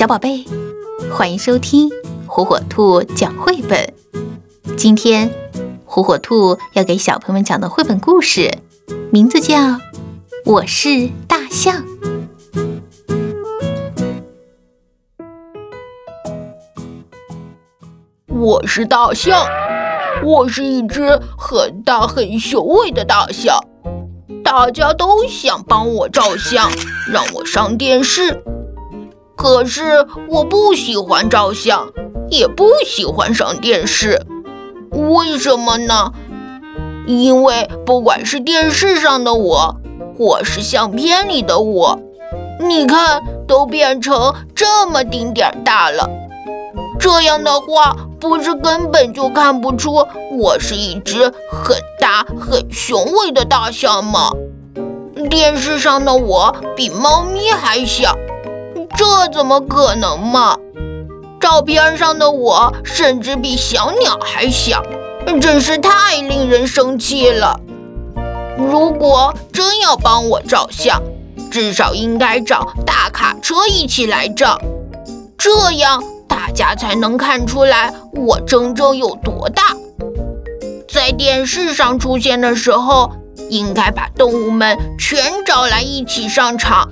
小宝贝，欢迎收听火火兔讲绘本。今天，火火兔要给小朋友们讲的绘本故事，名字叫《我是大象》。我是大象，我是一只很大很雄伟的大象。大家都想帮我照相，让我上电视。可是我不喜欢照相，也不喜欢上电视，为什么呢？因为不管是电视上的我，或是相片里的我，你看都变成这么丁点儿大了。这样的话，不是根本就看不出我是一只很大很雄伟的大象吗？电视上的我比猫咪还小。这怎么可能嘛！照片上的我甚至比小鸟还小，真是太令人生气了。如果真要帮我照相，至少应该找大卡车一起来照，这样大家才能看出来我真正有多大。在电视上出现的时候，应该把动物们全找来一起上场。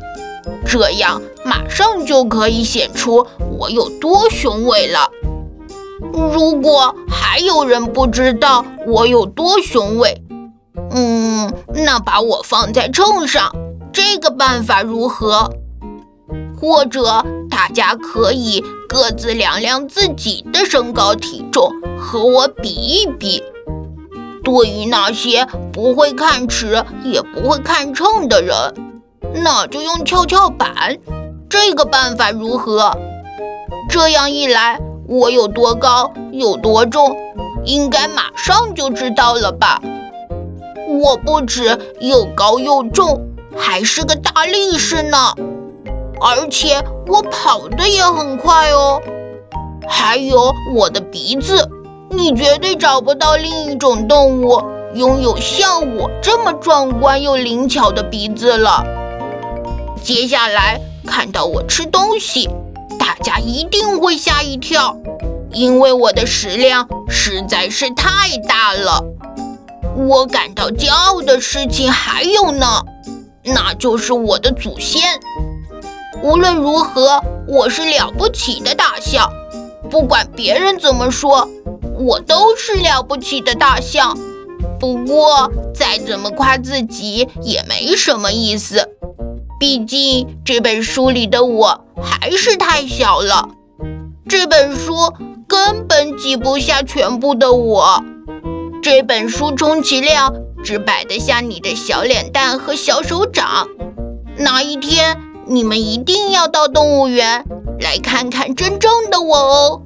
这样马上就可以显出我有多雄伟了。如果还有人不知道我有多雄伟，嗯，那把我放在秤上，这个办法如何？或者大家可以各自量量自己的身高体重，和我比一比。对于那些不会看尺也不会看秤的人。那就用跷跷板，这个办法如何？这样一来，我有多高，有多重，应该马上就知道了吧？我不止又高又重，还是个大力士呢，而且我跑得也很快哦。还有我的鼻子，你绝对找不到另一种动物拥有像我这么壮观又灵巧的鼻子了。接下来看到我吃东西，大家一定会吓一跳，因为我的食量实在是太大了。我感到骄傲的事情还有呢，那就是我的祖先。无论如何，我是了不起的大象，不管别人怎么说，我都是了不起的大象。不过再怎么夸自己也没什么意思。毕竟这本书里的我还是太小了，这本书根本挤不下全部的我。这本书充其量只摆得下你的小脸蛋和小手掌。哪一天你们一定要到动物园来看看真正的我哦。